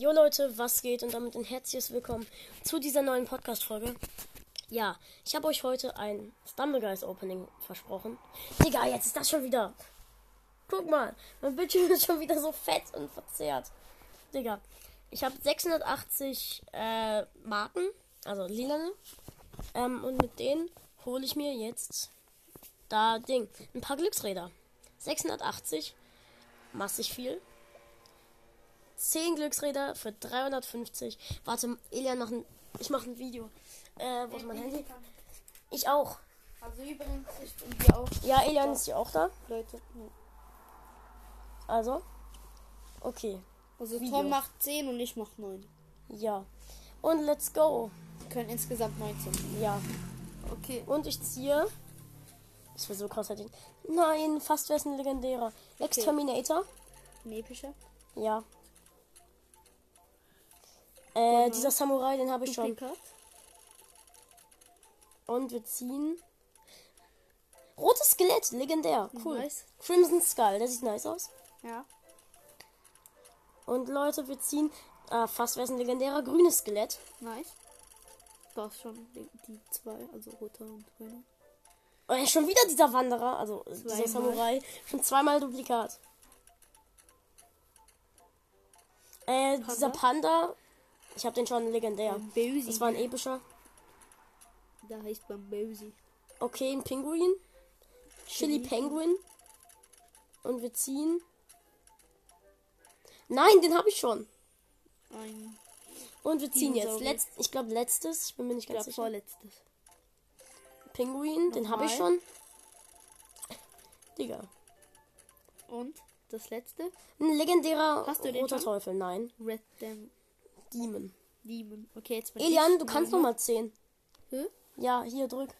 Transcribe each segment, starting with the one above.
Jo Leute, was geht? Und damit ein herzliches Willkommen zu dieser neuen Podcast-Folge. Ja, ich habe euch heute ein Stumbleguys Opening versprochen. Digga, jetzt ist das schon wieder. Guck mal, mein Bildschirm ist schon wieder so fett und verzerrt. Digga, ich habe 680 äh, Marken, also lilane. Ähm, und mit denen hole ich mir jetzt da Ding. Ein paar Glücksräder. 680. Massig viel. 10 Glücksräder für 350. Warte, Elian noch ein. Ich mache ein Video. Äh, wo ist mein Handy? Ich auch. Also übrigens, ich bin hier auch. Ja, Elian ist ja auch da. Leute. Also. Okay. Also Video. Tom macht 10 und ich mach 9. Ja. Und let's go. Wir können insgesamt 19. Ja. Okay. Und ich ziehe. Das wäre so krass. Nein, fast wäre es ein legendärer. Exterminator. Ein epischer. Ja. Äh, dieser Samurai, den habe ich schon. Und wir ziehen. Rotes Skelett, legendär. Cool. Nice. Crimson Skull, der sieht nice aus. Ja. Und Leute, wir ziehen. Ah, fast wäre es ein legendärer grünes Skelett. Nice. Du hast schon die, zwei, also roter und grüner. Oh, ja, schon wieder dieser Wanderer, also dieser Zweimal. Samurai. Schon zweimal Duplikat. Äh, dieser Panda. Ich habe den schon legendär. Bambusi. Das war ein epischer. Da heißt Bambusi. Okay, ein Pinguin. Chili Penguin. Und wir ziehen. Nein, den habe ich schon. Ein, Und wir ziehen jetzt. Letzt, ich glaube letztes. Ich bin mir nicht ich ganz sicher. vorletztes. Pinguin, den habe ich Nochmal. schon. Digga. Und das letzte? Ein legendärer Hast du den roter schon? Teufel. Nein. Red Dem Demon. Demon. Okay, jetzt bin Elian, du kannst noch Nochmal. mal 10. Hä? Ja, hier drück.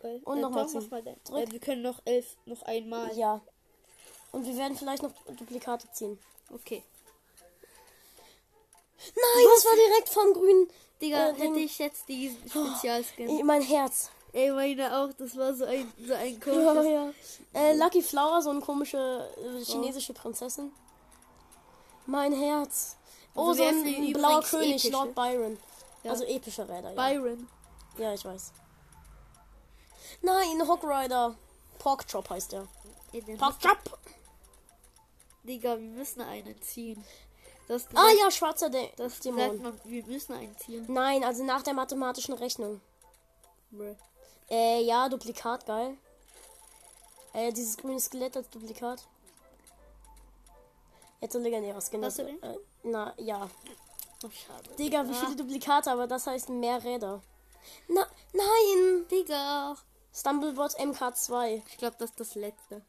Geil. Und Äh, noch mal Tom, ziehen. mach mal den. Drück. Äh, wir können noch elf, noch einmal. Ja. Und wir werden vielleicht noch Duplikate ziehen. Okay. Nein, das war direkt vom grünen. Digga, Äh, hätte ich jetzt diesen Spezialskin. Ey, Mein Herz. Ey, meine auch, das war so ein, so ein Ja, komisches. ja. Äh, Lucky Flower, so eine komische äh, chinesische Prinzessin. Mein Herz. Oh, Also so ein, blauer König, epische? Lord Byron. Ja. Also epische Räder, ja. Byron. Ja, ich weiß. Nein, Hawk Rider. Pork Chop heißt der. Pork Chop. Digga, wir müssen einen ziehen. Das, Ah ja, schwarzer De das Dämon. man, wir müssen einen ziehen. Nein, also nach der mathematischen Rechnung. Bruh. Äh, ja, Duplikat, geil. Äh, dieses grüne Skelett als Duplikat. Jetzt ein legendärer Skin. Hast du das- den? Äh, na, ja. Oh, schade. Digga, wie viele Duplikate, aber das heißt mehr Räder. Na, nein! Digga. Stumblebot MK2. Ich glaube, das ist das letzte.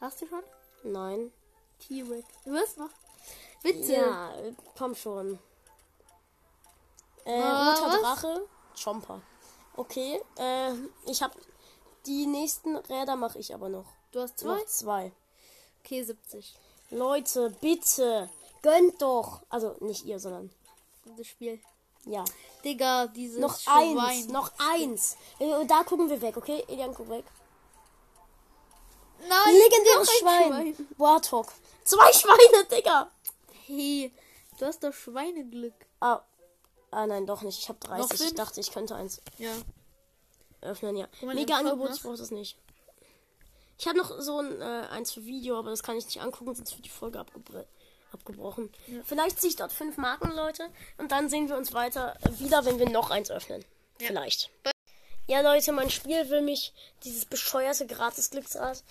Hast du schon? Nein. T-Rex. Du hast noch? Bitte. Ja, äh, komm schon. Äh, Ah, roter was? Drache. Chomper. Okay, äh, ich hab. Die nächsten Räder mache ich aber noch. Du hast zwei? Noch zwei. Okay, 70. Leute, bitte. Gönnt doch. Also nicht ihr, sondern. Das Spiel. Ja. Digga, dieses Noch Schwein. eins. Noch eins. Äh, Da gucken wir weg, okay? Elian, guck weg. Nein, Legendäres noch ein Schwein. Warthog. Zwei Schweine, Digga. Hey, du hast doch Schweineglück. Ah, ah nein, doch nicht. Ich habe 30. Ich dachte, ich könnte eins Ja. öffnen, ja. Mega Angebot, ich brauche das nicht. Ich habe noch so ein äh, eins für Video, aber das kann ich nicht angucken, sonst wird die Folge abgebr abgebrochen. Vielleicht ziehe ich dort fünf Marken, Leute. Und dann sehen wir uns weiter äh, wieder, wenn wir noch eins öffnen. Vielleicht. Ja, Leute, mein Spiel will mich dieses bescheuerte Gratis-Glücksrad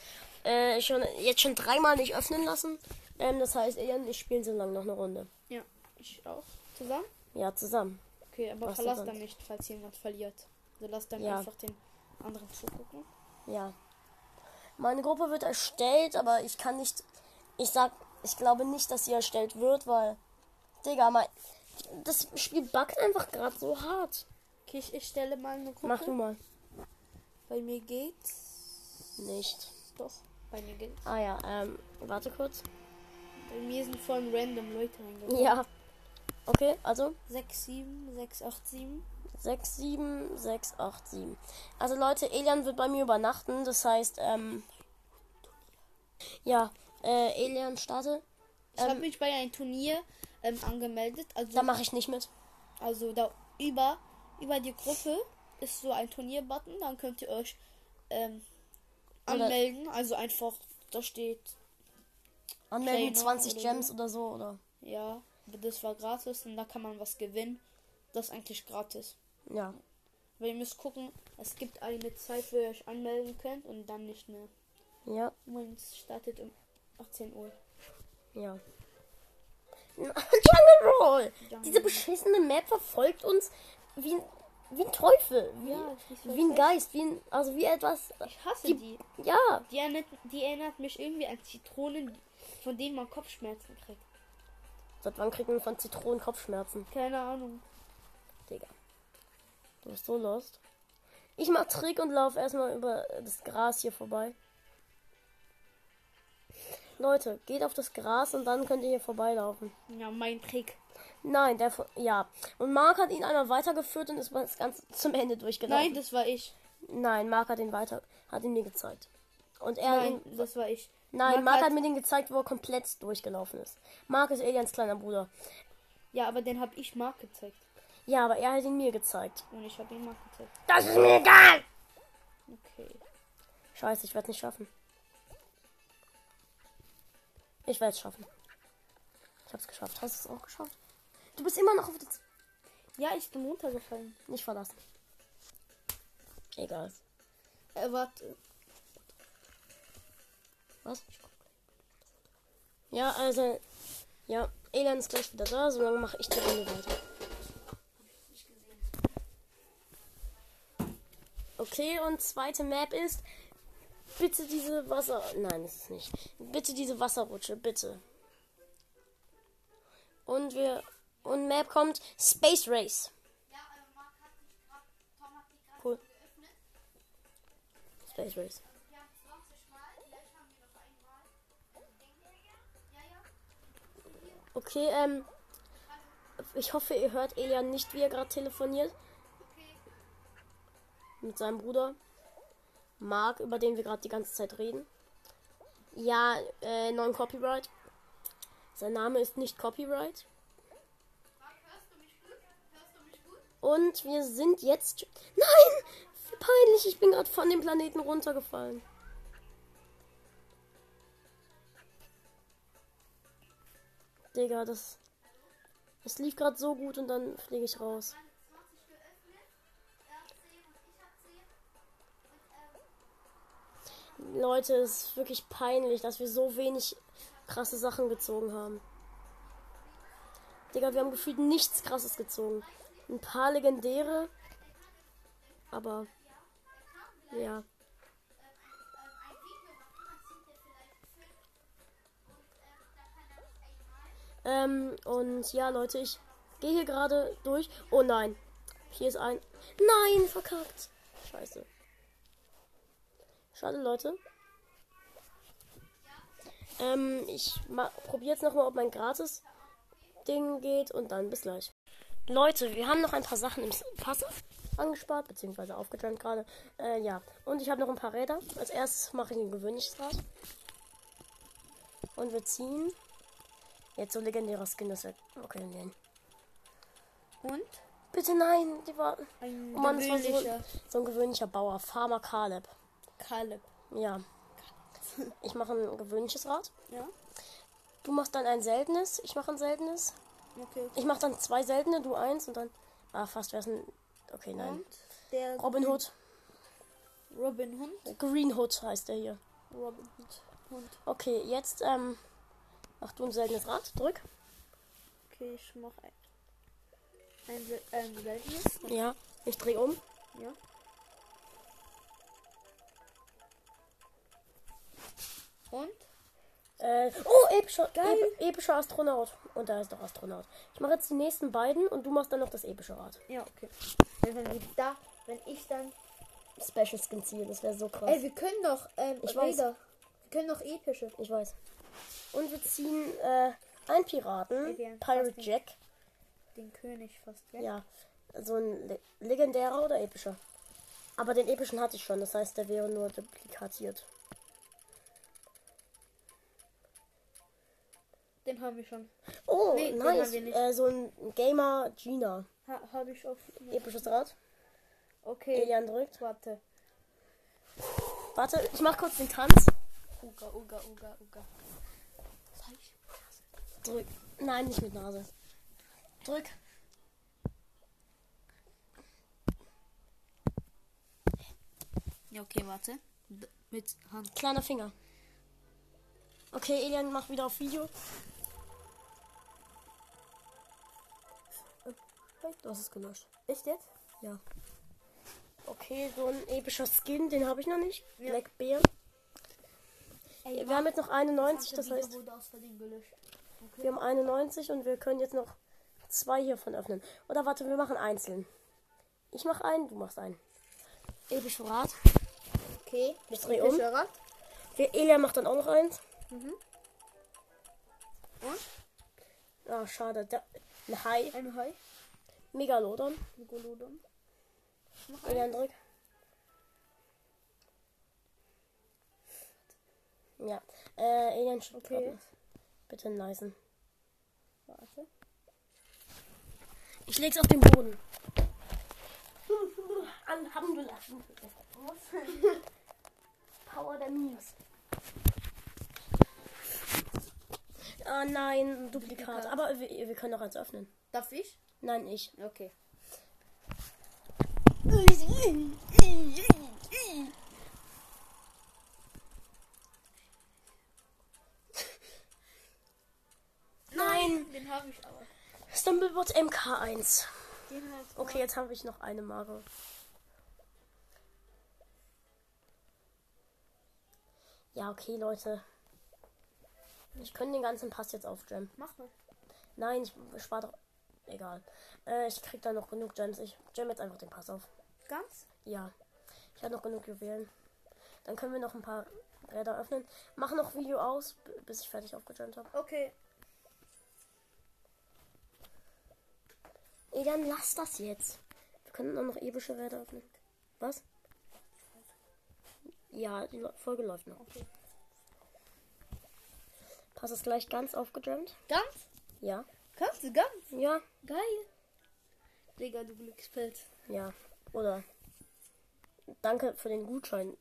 äh, schon, jetzt schon dreimal nicht öffnen lassen. Ähm, das heißt, Ian, ich spiele so lange noch eine Runde. Ja, ich auch. Zusammen? Ja, zusammen. Okay, aber Was verlass dann nicht, falls jemand verliert. Also lass dann Ja. einfach den anderen zugucken. Ja. Meine Gruppe wird erstellt, aber ich kann nicht. Ich sag, ich glaube nicht, dass sie erstellt wird, weil. Digga, mein. Das Spiel buggt einfach gerade so hart. Okay, ich, ich stelle mal eine Gruppe. Mach du mal. Bei mir geht's. Nicht. Doch, bei mir geht's. Ah ja, ähm, warte kurz. Bei mir sind voll random Leute reingekommen. Ja. Okay, also 6, 7, 6, 8, 7. 6, 7, 6, 8, 7. Also Leute, Elian wird bei mir übernachten, das heißt, ähm. Ja, äh, Elian starte. Ich habe Ähm, mich bei einem Turnier ähm, angemeldet. Also, Da mache ich nicht mit. also da über, über die Gruppe ist so ein Turnierbutton. Dann könnt ihr euch ähm, anmelden. Also einfach, da steht, Anmelden Trainer 20 oder Gems so. oder so, oder? ja, das war gratis und da kann man was gewinnen. Das ist eigentlich gratis. Ja. Aber ihr müsst gucken, es gibt eine Zeit, wo ihr euch anmelden könnt und dann nicht mehr. Ja. Und es startet um 18 Uhr. Ja. Jungle Roll! Jungle Diese beschissene Map verfolgt uns wie, ein- wie ein Teufel. Wie, Ja, wie ein. Geist. Wie ein, also wie etwas. Ich hasse Die- die. Ja. Die erinnert, die erinnert mich irgendwie an Zitronen, von denen man Kopfschmerzen kriegt. Seit wann kriegen wir von Zitronen Kopfschmerzen? Keine Ahnung. Digga. Du bist so lost. Ich mach Trick und lauf erstmal über das Gras hier vorbei. Leute, geht auf das Gras und dann könnt ihr hier vorbeilaufen. Ja, mein Trick. Nein, der von- ja. Und Mark hat ihn einmal weitergeführt und ist das Ganze zum Ende durchgelaufen. Nein, das war ich. Nein, Mark hat ihn weiter, hat ihn mir gezeigt. Und er Nein, ihn, das war ich. nein, Mark Mark hat- hat mir den gezeigt, wo er komplett durchgelaufen ist. Mark ist Elians kleiner Bruder. Ja, aber den habe ich Mark gezeigt. Ja, aber er hat ihn mir gezeigt. Und ich habe ihn Mark gezeigt. Das ist mir egal! Okay. Scheiße, ich werde es nicht schaffen. Ich werde es schaffen. Ich hab's geschafft. Hast du es auch geschafft? Du bist immer noch auf das. Ja, ich bin runtergefallen. Nicht verlassen. Egal. Äh, warte. Was? Ja, also. Ja, Elian ist gleich wieder da, solange mache ich die Runde weiter. Okay, und zweite Map ist. Bitte diese Wasser. Nein, ist es nicht. Bitte diese Wasserrutsche, bitte. Und wir. Und Map kommt Space Race. Cool. Space Race. Okay, ähm. Ich hoffe, ihr hört Elian nicht, wie er gerade telefoniert. Mit seinem Bruder. Mark, über den wir gerade die ganze Zeit reden. Ja, äh, non Copyright. Sein Name ist nicht Copyright. Und wir sind jetzt. Nein! Wie peinlich, ich bin gerade von dem Planeten runtergefallen. Digga, das. Es lief gerade so gut und dann fliege ich raus. Leute, es ist wirklich peinlich, dass wir so wenig krasse Sachen gezogen haben. Digga, wir haben gefühlt nichts krasses gezogen. Ein paar legendäre. Aber. Ja. Ähm, und ja, Leute, ich gehe hier gerade durch. Oh nein. Hier ist ein. Nein, verkackt. Scheiße. Schade, Leute. Ähm, ich probiere jetzt nochmal, ob mein Gratis-Ding geht und dann bis gleich. Leute, wir haben noch ein paar Sachen im Pass angespart, beziehungsweise aufgetrennt gerade. Äh, ja. Und ich habe noch ein paar Räder. Als erstes mache ich ein gewöhnliches Rad. Und wir ziehen. Jetzt so legendärer Skin, das wird. Okay, nein. Und? Bitte nein, die war. Ein Oh Mann, das war so, so ein gewöhnlicher Bauer. Farmer Caleb. Kaleb. Ja. Ich mache ein gewöhnliches Rad. Ja? Du machst dann ein seltenes. Ich mache ein seltenes. Okay. Ich mache dann zwei seltene, du eins und dann. Ah, fast wäre es ein. Okay, nein. Der Robin Hood. Robin Hood. Green Hood heißt er hier. Robin Hood. Hund. Okay, jetzt ähm, mach du ein seltenes Rad. Drück. Okay, ich mach ein, ein, ein seltenes. Ja. Ich drehe um. Ja. Und? Äh, oh, epischer, Geil. ep, epischer Astronaut. Und da ist doch Astronaut. Ich mache jetzt die nächsten beiden und du machst dann noch das epische Rad. Ja, okay. Wenn, da, wenn ich dann. Special Skin ziehen, das wäre so krass. Ey, wir können doch ähm, Ich weiß. Wir können doch epische. Ich weiß. Und wir ziehen äh, einen Piraten, Ey, Pirate den- Jack. Den König fast, ja? Ja, so ein le legendärer oder epischer. Aber den epischen hatte ich schon, das heißt, der wäre nur duplikatiert. Den haben wir schon. Oh, Nee, nice. Äh, so ein Gamer Gina. Ha, habe ich auf. Episches Rad. Okay. Elian drückt. Warte. Warte, ich mach kurz den Tanz. Uga, uga, uga, uga. Drück. Nein, nicht mit Nase. Drück. Ja, okay, warte. D mit Hand. Kleiner Finger. Okay, Elian macht wieder auf Video. Du hast es gelöscht. Echt jetzt? Ja. Okay, so ein epischer Skin, den habe ich noch nicht. Ja. Black Bear. Ey, Wir haben jetzt noch 91, das heißt, aus Versehen gelöscht. wir haben 91 und wir können jetzt noch zwei hiervon öffnen. Oder warte, wir machen einzeln. Ich mach einen, du machst einen. Episch Rad. Okay. Ich dreh um. Epischer Rad. Wir Elia macht dann auch noch eins. Mhm. Ah, schade. Da, ein Hai. Ein Hai. Megalodon. Megalodon. Noch Elian drück. Ja. Äh, Elian schickt Okay. Bitte nicen. Warte. Ich leg's auf den Boden. Alhamdulillah. Power der Minus. Ah nein, ein Duplikat. Duplikat. Aber wir, wir können doch eins öffnen. Darf ich? Nein, ich. Okay. Nein! Den habe ich aber. Stumblebot MK1. Den halt. Okay, jetzt habe ich noch eine Marke. Ja, okay, Leute. Ich könnte den ganzen Pass jetzt aufjammen. Mach mal. Nein, ich spare doch. Egal. Äh, ich krieg da noch genug Gems. Ich jam jetzt einfach den Pass auf. Ganz? Ja. Ich habe noch genug Juwelen. Dann können wir noch ein paar Räder öffnen. Mach noch Video aus, bis ich fertig aufgejammt habe. Okay. Ey, dann lass das jetzt. Wir können auch noch epische Räder öffnen. Was? Ja, die Folge läuft noch. Okay. Pass ist gleich ganz aufgejammt. Ganz? Ja. Kannst du ganz? Ja. Geil. Digga, du Glückspilz. Ja. Oder. Danke für den Gutschein,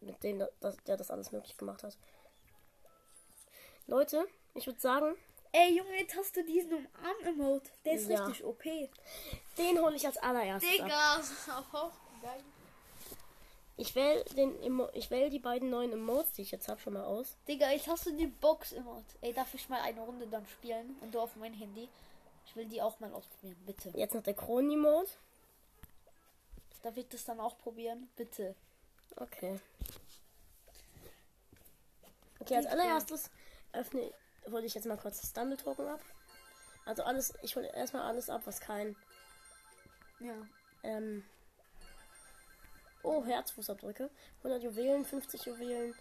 mit dem da- das, der das alles möglich gemacht hat. Leute, ich würde sagen, Ey, Junge, jetzt hast du diesen Umarm-Emote. Der ist Ja. richtig OP. den hole ich als allererstes. Digga. Geil. Ich wähle den Emo ich wähle die beiden neuen Emotes, die ich jetzt habe, schon mal aus. Digga, jetzt hast du die Box-Emote. Ey, darf ich mal eine Runde dann spielen? Und du auf mein Handy? Ich will die auch mal ausprobieren, bitte. Jetzt noch der Kron-Emote. Darf ich das dann auch probieren? Bitte. Okay. Okay, als allererstes öffne hole ich jetzt mal kurz das Stumble Token ab. Also alles, ich hole erstmal alles ab, was kein Ja. ähm Oh, Herzfußabdrücke. 100 Juwelen, 50 Juwelen,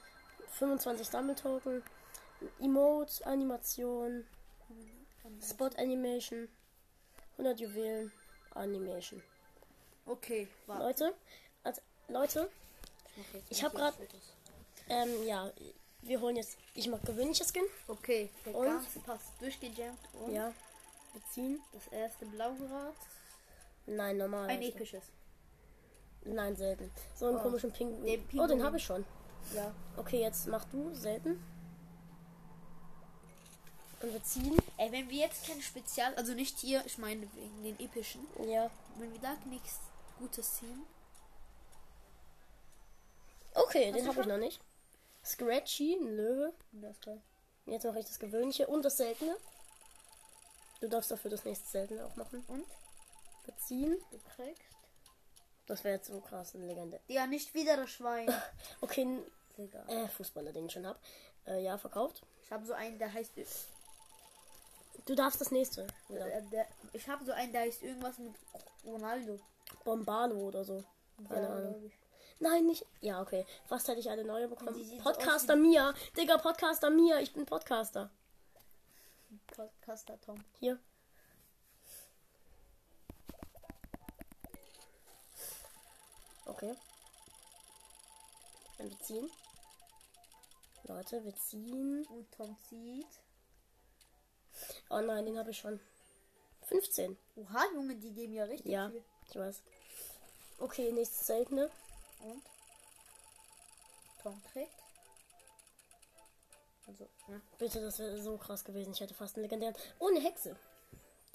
25 Stumble Token, Emote, Animation, Spot Animation, 100 Juwelen, Animation. Okay, warte. Leute, als, Leute, ich mal hab hier grad- Fotos. ähm, ja, wir holen jetzt, ich mag gewöhnliche Skin. Okay, der Und? ganze Pass durchgejammt. Und Ja. Beziehen. das erste Blaugrad. Nein, normal. Ein episches. Nein, selten. So einen Oh. komischen Pinguin. Den Oh, den Pinguin. habe ich schon. Ja. Okay, jetzt mach du selten. Und wir ziehen. Ey, wenn wir jetzt kein Spezial, also nicht hier, ich meine wegen den epischen, Ja. wenn wir da nichts Gutes ziehen. Okay, Hast den habe ich noch nicht. Scratchy, ein Löwe. Das ist geil. Jetzt mache ich das gewöhnliche und das seltene. Du darfst dafür das nächste seltene auch machen. Und? Beziehen. Du kriegst. Das wäre jetzt so krass, eine Legende. Ja, nicht wieder das Schwein. Okay, Digga. äh, Fußballer, den ich schon hab. Äh, ja, verkauft. Ich habe so einen, der heißt. Du darfst das nächste. Wieder. Äh, der, ich habe so einen, der heißt irgendwas mit Ronaldo. Bombalo oder so. Keine Ja, Ahnung. Nein, nicht. Ja, okay. Fast hätte ich eine neue bekommen. Die Podcaster Mia. Digga, Podcaster Mia. Ich bin Podcaster. Podcaster Tom. Hier. Okay. Dann wir ziehen. Leute, wir ziehen. Und Tom zieht. Oh nein, den habe ich schon. 15. Oha, Junge, die geben ja richtig Ja, viel. ich weiß. Okay, nächstes seltene. Und? Tom trägt. Also, ja. Bitte, das wäre so krass gewesen. Ich hätte fast einen legendären. Oh, eine Hexe.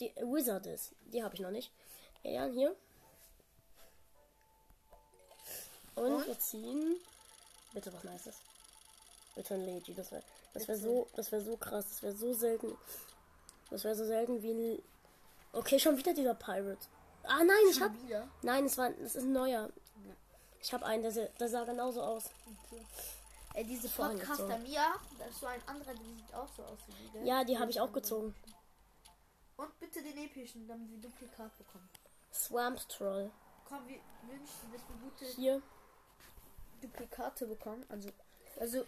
Die Wizard ist. Die habe ich noch nicht. Ja, hier. Und, Und? wir ziehen. Bitte was Nices. Bitte ein Legi. Das wäre das wär so, das wär so krass. Das wäre so selten. Das wäre so selten wie ein. Okay, schon wieder dieser Pirate. Ah nein, ich hab. wieder. Nein, es war. Das ist ein neuer. Ich habe einen, der, der sah genauso aus. Okay. Ey, diese Podcaster. Mia, das ist so ein anderer, der sieht auch so aus wie die. gell? Ja, die habe ich auch gezogen. Und bitte den epischen, damit wir Duplikat bekommen. Swamp Troll. Komm, wir wünschen, dass wir gute Hier. Duplikate bekommen. Also, also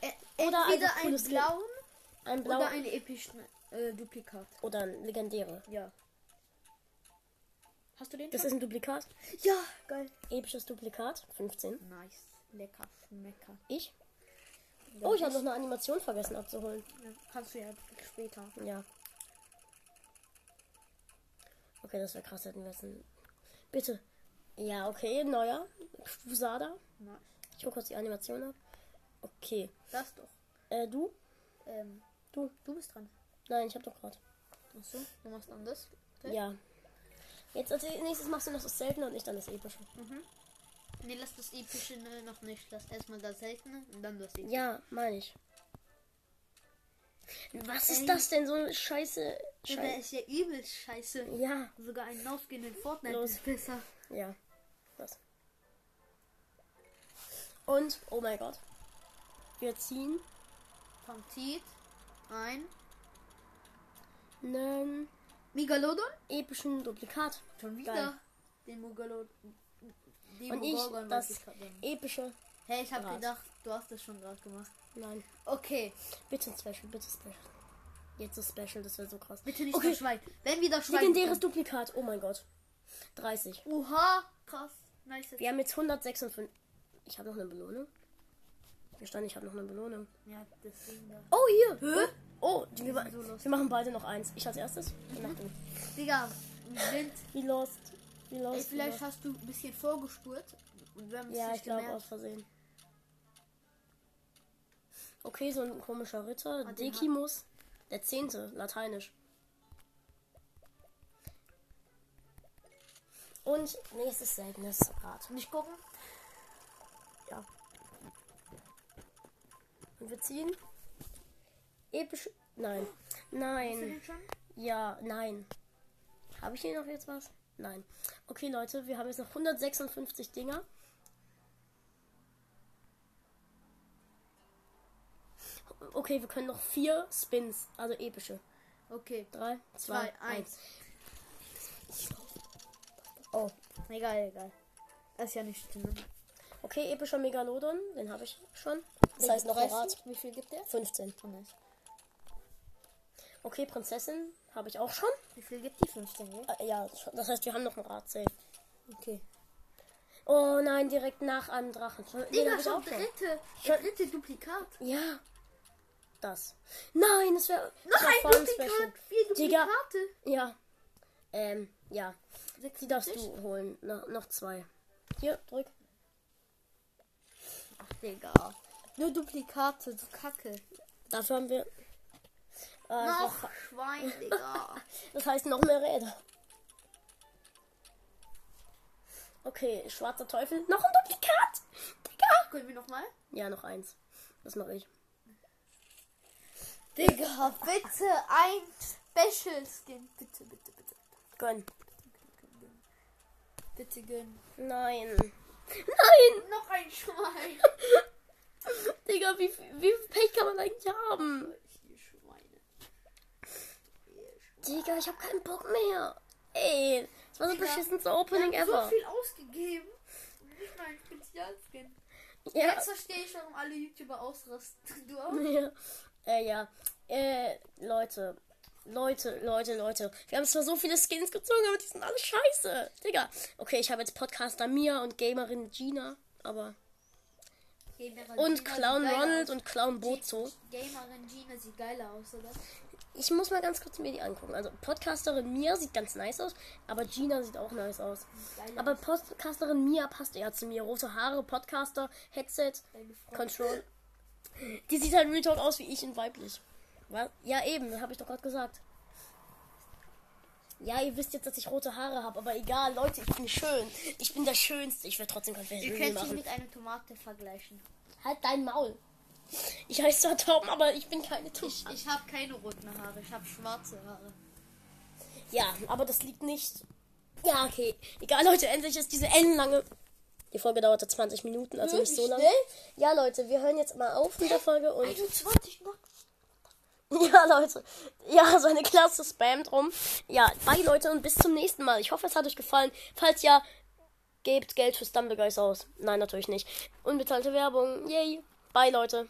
äh, Oder entweder einen Skin. blauen Ein oder blauer. einen epischen äh, Duplikat. Oder ein legendäre. Ja. Hast du den? Das schon? ist ein Duplikat. ja, geil. Episches Duplikat. 15. Nice. Lecker, schmecker. Ich? Oh, ich habe noch eine Animation vergessen abzuholen. Ja, kannst du ja später. Ja. Okay, das wäre krass, hätten wir es. ein- Bitte. Ja, okay, neuer. Fusada. Nice. Ich hole kurz die Animation ab. Okay. Das doch. Äh, du? Ähm, Du? du bist dran. Nein, ich habe doch gerade. Achso, du machst dann das. Okay. Ja. Jetzt als nächstes machst du noch das Seltene und ich dann das Epische. Nee, lass das epische ne, noch nicht. Lass erstmal das seltene und dann das epische. Ja, meine ich. Was ist Ey. das denn? So eine Scheiße. Der Scheiße. ist ja übel scheiße. Ja. Sogar ein Aufgehen in Fortnite Los. ist besser. Ja. Das. Und, oh mein Gott. Wir ziehen Komm, zieht ein einen Megalodon. epischen Duplikat. Schon wieder Geil. den Megalodon. Und ich das epische. Hey, ich hab Gras. gedacht, du hast das schon gerade gemacht. Nein. Okay, Bitte Special, bitte Special. Jetzt das Special, das wäre so krass. bitte nicht Okay. Schwein. Wenn wir das Schwein. Legendäres Duplikat. Oh mein Gott. 30. bekommen- Oha, krass. Nice. Wir haben jetzt 156. Ich habe noch eine Belohnung. Hier stand, ich habe noch eine Belohnung. Ja, deswegen. Oh, hier. Hä? Oh, die, wir, so wir machen beide noch eins. Ich als erstes. Du. Digga, wir sind. Wie lost. Wie lost. Ey, vielleicht hast du ein bisschen vorgespurt. Ja, ich glaube aus Versehen. Okay, so ein komischer Ritter. Den Decimus. Der zehnte, lateinisch. Und nächstes seltenes Rad. Nicht gucken? Und wir ziehen. Episch. Nein. Nein. Ja, nein. Habe ich hier noch jetzt was? Nein. Okay, Leute, wir haben jetzt noch 156 Dinger. Okay, wir können noch vier Spins, also epische. Okay. Drei, zwei, Zwei, eins. eins. Oh, Egal, egal. Das ist ja nicht schlimm. Okay, epischer Megalodon, den habe ich schon. Das heißt noch ein Rad. Wie viel gibt der? 15. Oh, nice. Okay, Prinzessin habe ich auch schon. Wie viel gibt die 15, gell? Äh, ja, das heißt, wir haben noch ein Rad safe. Okay. Oh nein, direkt nach einem Drachen. Den Digga, habe ich auch dritte. Schon- dritte Duplikat. Ja. Das. Nein, das wäre. Noch ein Duplikat. Vier Digga. Duplikate. Ja. Ähm, ja. Die darfst 76. du holen. No, noch zwei. Hier, drück. Digga. Nur Duplikate, so kacke. Dafür haben wir. Äh, Noch noch, Schwein, Digga. das heißt noch mehr Räder. Okay, schwarzer Teufel. Noch ein Duplikat. Digga. Können wir nochmal? Ja, noch eins. Das mache ich. Digga, bitte ein Special Skin. Bitte, bitte, bitte. Gönn. Bitte gönn. Nein. Nein. Noch ein Schwein. Digga, wie, wie viel Pech kann man eigentlich haben? Ihr Schweine. Digga, ich hab keinen Bock mehr. Ey, das war so Digga, beschissenste Opening Wir haben ever. so viel ausgegeben. Nicht mal ein Spezialskin. Ja. Jetzt verstehe ich, warum alle YouTuber ausrasten. Du auch? ja. Äh, ja. Äh, Leute. Leute, Leute, Leute. Wir haben zwar so viele Skins gezogen, aber die sind alle scheiße. Digga. Okay, ich habe jetzt Podcaster Mia und Gamerin Gina, aber. Gamerin Und Gina Clown Ronald aus. und Clown Bozo. Gamerin Gina sieht geiler aus, oder? Ich muss mal ganz kurz mir die angucken. Also Podcasterin Mia sieht ganz nice aus, aber Gina sieht auch nice aus. Aber Podcasterin Mia passt eher zu mir. Rote Haare, Podcaster, Headset, Control. Die sieht halt Real Talk aus wie ich in weiblich. Was? Ja, eben, habe ich doch gerade gesagt. Ja, ihr wisst jetzt, dass ich rote Haare habe, aber egal, Leute, ich bin schön. Ich bin der Schönste. Ich werde trotzdem kein Ihr Review könnt machen. mit einer Tomate vergleichen. Halt dein Maul. Ich heiße zwar Tom, aber ich bin keine Ich, Tomate. ich habe keine roten Haare, ich habe schwarze Haare. Ja, aber das liegt nicht. Ja, okay. Egal, Leute, endlich ist diese ellenlange. Die Folge dauerte 20 Minuten, also nicht so lange. Schnell? Ja, Leute, wir hören jetzt mal auf mit der Folge und. 21 noch. Ja, Leute. Ja, so eine Klasse spammt rum. Ja, bye, Leute, und bis zum nächsten Mal. Ich hoffe, es hat euch gefallen. Falls ja, gebt Geld für Stumbleguys aus. Nein, natürlich nicht. Unbezahlte Werbung. Yay. Bye, Leute.